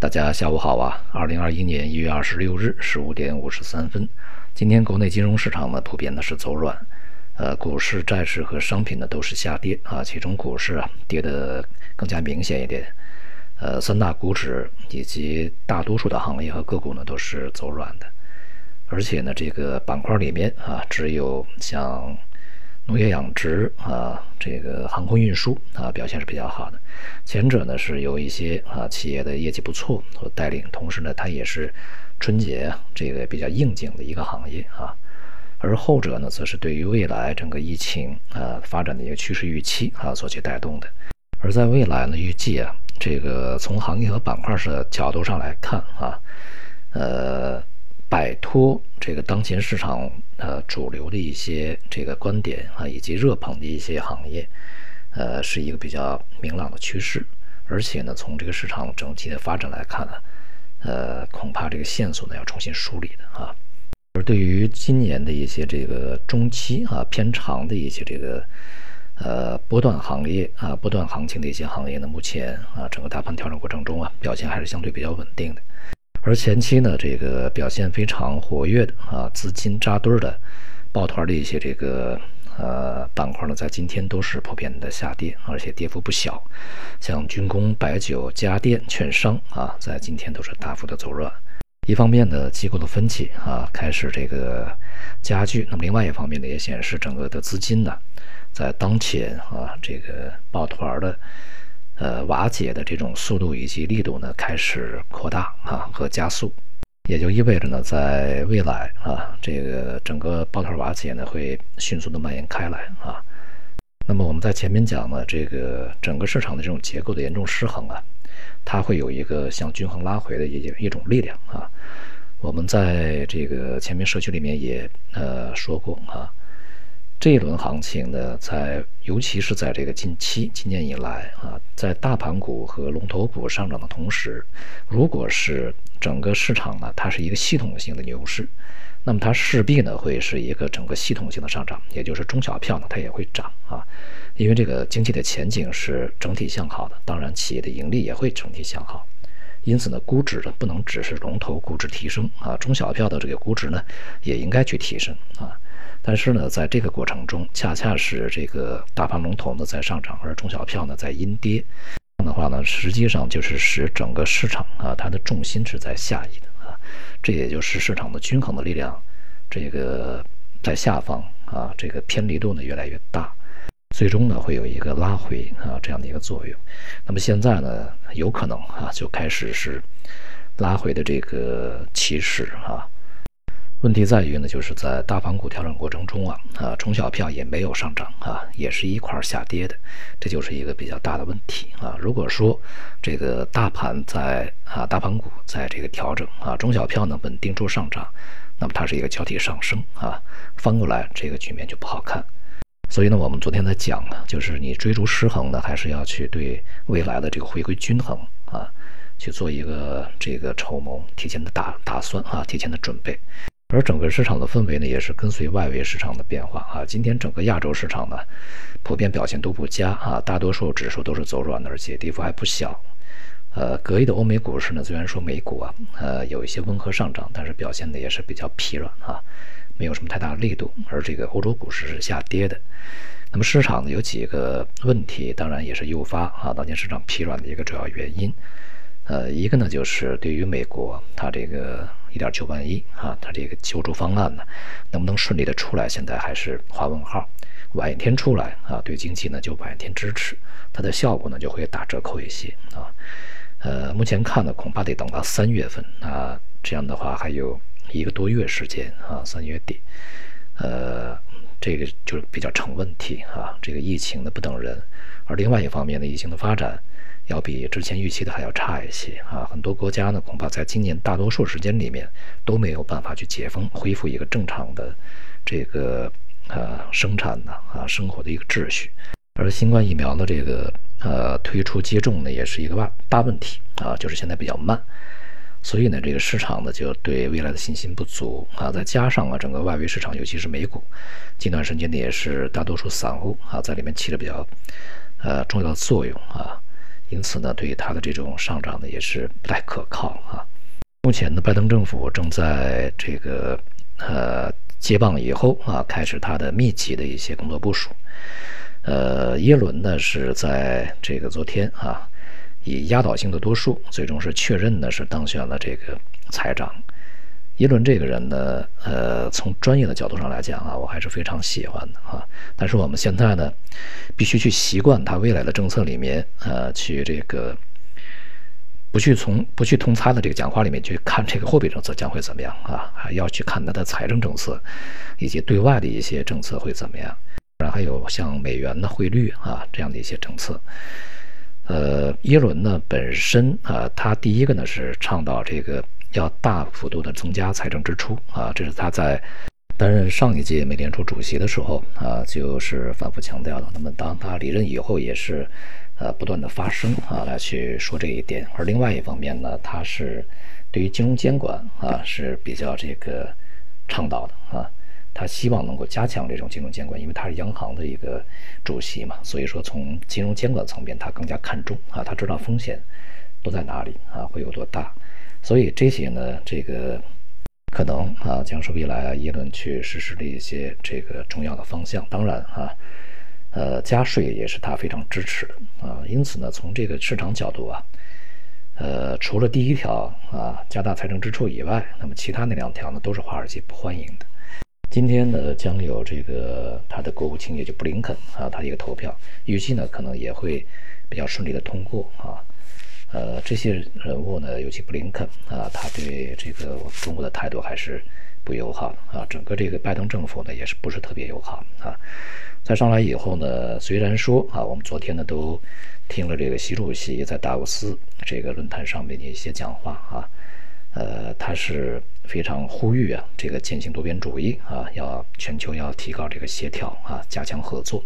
大家下午好啊！二零二一年一月二十六日十五点五十三分，今天国内金融市场呢普遍呢是走软，呃，股市、债市和商品呢都是下跌啊，其中股市啊跌得更加明显一点，呃，三大股指以及大多数的行业和个股呢都是走软的，而且呢这个板块里面啊只有像。农业养殖啊，这个航空运输啊，表现是比较好的。前者呢是有一些啊企业的业绩不错所带领，同时呢它也是春节这个比较应景的一个行业啊。而后者呢，则是对于未来整个疫情啊发展的一个趋势预期啊所去带动的。而在未来呢，预计啊，这个从行业和板块的角度上来看啊，呃。摆脱这个当前市场呃主流的一些这个观点啊，以及热捧的一些行业，呃，是一个比较明朗的趋势。而且呢，从这个市场整体的发展来看呢，呃，恐怕这个线索呢要重新梳理的啊。而对于今年的一些这个中期啊偏长的一些这个呃波段行业啊波段行情的一些行业呢，目前啊整个大盘调整过程中啊表现还是相对比较稳定的。而前期呢，这个表现非常活跃的啊，资金扎堆儿的抱团的一些这个呃板块呢，在今天都是普遍的下跌，而且跌幅不小。像军工、白酒、家电、券商啊，在今天都是大幅的走软。一方面呢，机构的分歧啊开始这个加剧；那么另外一方面呢，也显示整个的资金呢，在当前啊这个抱团的。呃，瓦解的这种速度以及力度呢，开始扩大啊和加速，也就意味着呢，在未来啊，这个整个抱团瓦解呢，会迅速的蔓延开来啊。那么我们在前面讲呢，这个整个市场的这种结构的严重失衡啊，它会有一个向均衡拉回的一一种力量啊。我们在这个前面社区里面也呃说过啊。这一轮行情呢，在尤其是在这个近期今年以来啊，在大盘股和龙头股上涨的同时，如果是整个市场呢，它是一个系统性的牛市，那么它势必呢会是一个整个系统性的上涨，也就是中小票呢它也会涨啊，因为这个经济的前景是整体向好的，当然企业的盈利也会整体向好，因此呢，估值呢不能只是龙头估值提升啊，中小票的这个估值呢也应该去提升啊。但是呢，在这个过程中，恰恰是这个大盘龙头呢在上涨，而中小票呢在阴跌。这样的话呢，实际上就是使整个市场啊，它的重心是在下移的啊。这也就是市场的均衡的力量，这个在下方啊，这个偏离度呢越来越大，最终呢会有一个拉回啊这样的一个作用。那么现在呢，有可能啊就开始是拉回的这个趋势啊。问题在于呢，就是在大盘股调整过程中啊，啊中小票也没有上涨啊，也是一块下跌的，这就是一个比较大的问题啊。如果说这个大盘在啊大盘股在这个调整啊，中小票呢稳定住上涨，那么它是一个交替上升啊，翻过来这个局面就不好看。所以呢，我们昨天在讲呢，就是你追逐失衡呢，还是要去对未来的这个回归均衡啊，去做一个这个筹谋，提前的打打算啊，提前的准备。而整个市场的氛围呢，也是跟随外围市场的变化啊。今天整个亚洲市场呢，普遍表现都不佳啊，大多数指数都是走软的，而且跌幅还不小。呃，隔夜的欧美股市呢，虽然说美股啊，呃，有一些温和上涨，但是表现的也是比较疲软啊，没有什么太大力度。而这个欧洲股市是下跌的。那么市场呢，有几个问题，当然也是诱发啊当前市场疲软的一个主要原因。呃，一个呢，就是对于美国，它这个一点九万亿啊，它这个救助方案呢，能不能顺利的出来，现在还是画问号。晚一天出来啊，对经济呢就晚一天支持，它的效果呢就会打折扣一些啊。呃，目前看呢，恐怕得等到三月份啊，这样的话还有一个多月时间啊，三月底，呃，这个就比较成问题啊。这个疫情呢不等人，而另外一方面呢，疫情的发展。要比之前预期的还要差一些啊！很多国家呢，恐怕在今年大多数时间里面都没有办法去解封，恢复一个正常的这个呃生产呢啊生活的一个秩序。而新冠疫苗的这个呃推出接种呢，也是一个大大问题啊，就是现在比较慢。所以呢，这个市场呢就对未来的信心不足啊，再加上啊整个外围市场，尤其是美股，近段时间呢也是大多数散户啊在里面起了比较呃重要的作用啊。因此呢，对于它的这种上涨呢，也是不太可靠啊。目前呢，拜登政府正在这个呃接棒以后啊，开始他的密集的一些工作部署。呃，耶伦呢是在这个昨天啊，以压倒性的多数，最终是确认呢是当选了这个财长。耶伦这个人呢，呃，从专业的角度上来讲啊，我还是非常喜欢的啊。但是我们现在呢，必须去习惯他未来的政策里面，呃，去这个不去从不去通他的这个讲话里面去看这个货币政策将会怎么样啊，还要去看他的财政政策以及对外的一些政策会怎么样。然后还有像美元的汇率啊这样的一些政策。呃，耶伦呢本身啊，他第一个呢是倡导这个。要大幅度的增加财政支出啊，这是他在担任上一届美联储主席的时候啊，就是反复强调的。那么当他离任以后，也是呃不断的发声啊，来去说这一点。而另外一方面呢，他是对于金融监管啊是比较这个倡导的啊，他希望能够加强这种金融监管，因为他是央行的一个主席嘛，所以说从金融监管层面，他更加看重啊，他知道风险都在哪里啊，会有多大。所以这些呢，这个可能啊，将是未来啊耶伦去实施的一些这个重要的方向。当然啊，呃，加税也是他非常支持的啊。因此呢，从这个市场角度啊，呃，除了第一条啊，加大财政支出以外，那么其他那两条呢，都是华尔街不欢迎的。今天呢，将有这个他的国务卿，也就布林肯啊，他一个投票，预计呢，可能也会比较顺利的通过啊。呃，这些人物呢，尤其布林肯啊，他对这个中国的态度还是不友好啊。整个这个拜登政府呢，也是不是特别友好啊。在上来以后呢，虽然说啊，我们昨天呢都听了这个习主席在达沃斯这个论坛上面的一些讲话啊，呃，他是非常呼吁啊，这个践行多边主义啊，要全球要提高这个协调啊，加强合作。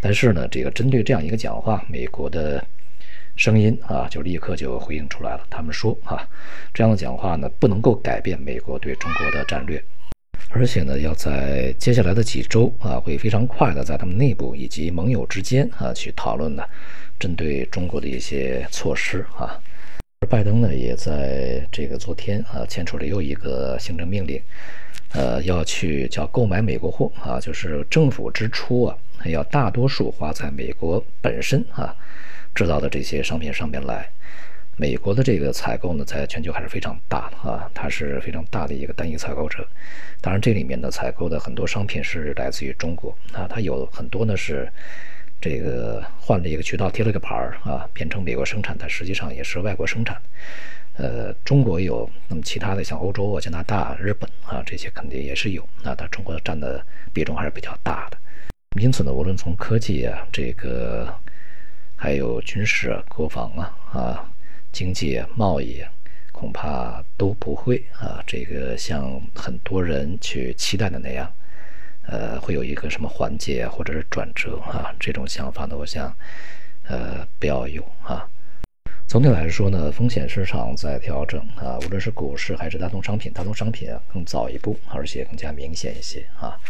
但是呢，这个针对这样一个讲话，美国的。声音啊，就立刻就回应出来了。他们说啊，这样的讲话呢，不能够改变美国对中国的战略，而且呢，要在接下来的几周啊，会非常快的在他们内部以及盟友之间啊，去讨论呢，针对中国的一些措施啊。而拜登呢，也在这个昨天啊，签署了又一个行政命令，呃，要去叫购买美国货啊，就是政府支出啊，要大多数花在美国本身啊。制造的这些商品上面来，美国的这个采购呢，在全球还是非常大的啊，它是非常大的一个单一采购者。当然，这里面的采购的很多商品是来自于中国啊，它有很多呢是这个换了一个渠道贴了个牌儿啊，变成美国生产，但实际上也是外国生产。呃，中国有，那么其他的像欧洲啊、加拿大、日本啊这些肯定也是有，那它中国占的比重还是比较大的。因此呢，无论从科技啊这个。还有军事啊、国防啊啊，经济、贸易，恐怕都不会啊，这个像很多人去期待的那样，呃，会有一个什么缓解或者是转折啊，这种想法呢，我想，呃，不要有啊。总体来说呢，风险市场在调整啊，无论是股市还是大宗商品，大宗商品啊更早一步，而且更加明显一些啊，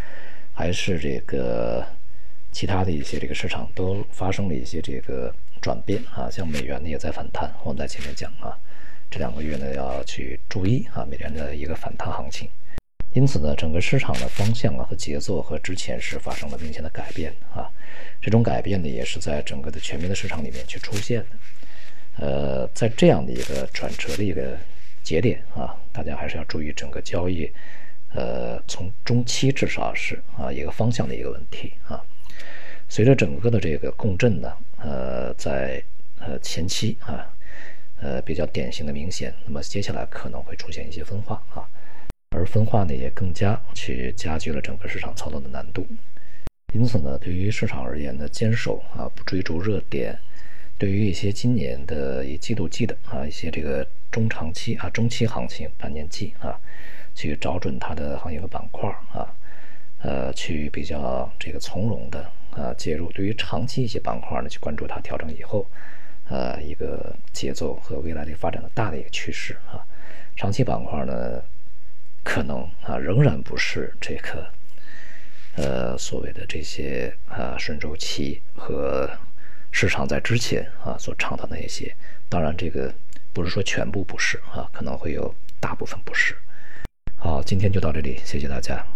还是这个。其他的一些这个市场都发生了一些这个转变啊，像美元呢也在反弹。我们在前面讲啊，这两个月呢要去注意啊美元的一个反弹行情。因此呢，整个市场的方向啊和节奏和之前是发生了明显的改变啊。这种改变呢也是在整个的全面的市场里面去出现的。呃，在这样的一个转折的一个节点啊，大家还是要注意整个交易，呃，从中期至少是啊一个方向的一个问题啊。随着整个的这个共振呢，呃，在呃前期啊，呃比较典型的明显，那么接下来可能会出现一些分化啊，而分化呢也更加去加剧了整个市场操作的难度。因此呢，对于市场而言呢，坚守啊不追逐热点，对于一些今年的一季度季的啊一些这个中长期啊中期行情半年季啊，去找准它的行业和板块啊，呃去比较这个从容的。啊，介入对于长期一些板块呢，去关注它调整以后，呃，一个节奏和未来的发展的大的一个趋势啊。长期板块呢，可能啊仍然不是这个呃所谓的这些啊顺周期和市场在之前啊所倡导的那些。当然，这个不是说全部不是啊，可能会有大部分不是。好，今天就到这里，谢谢大家。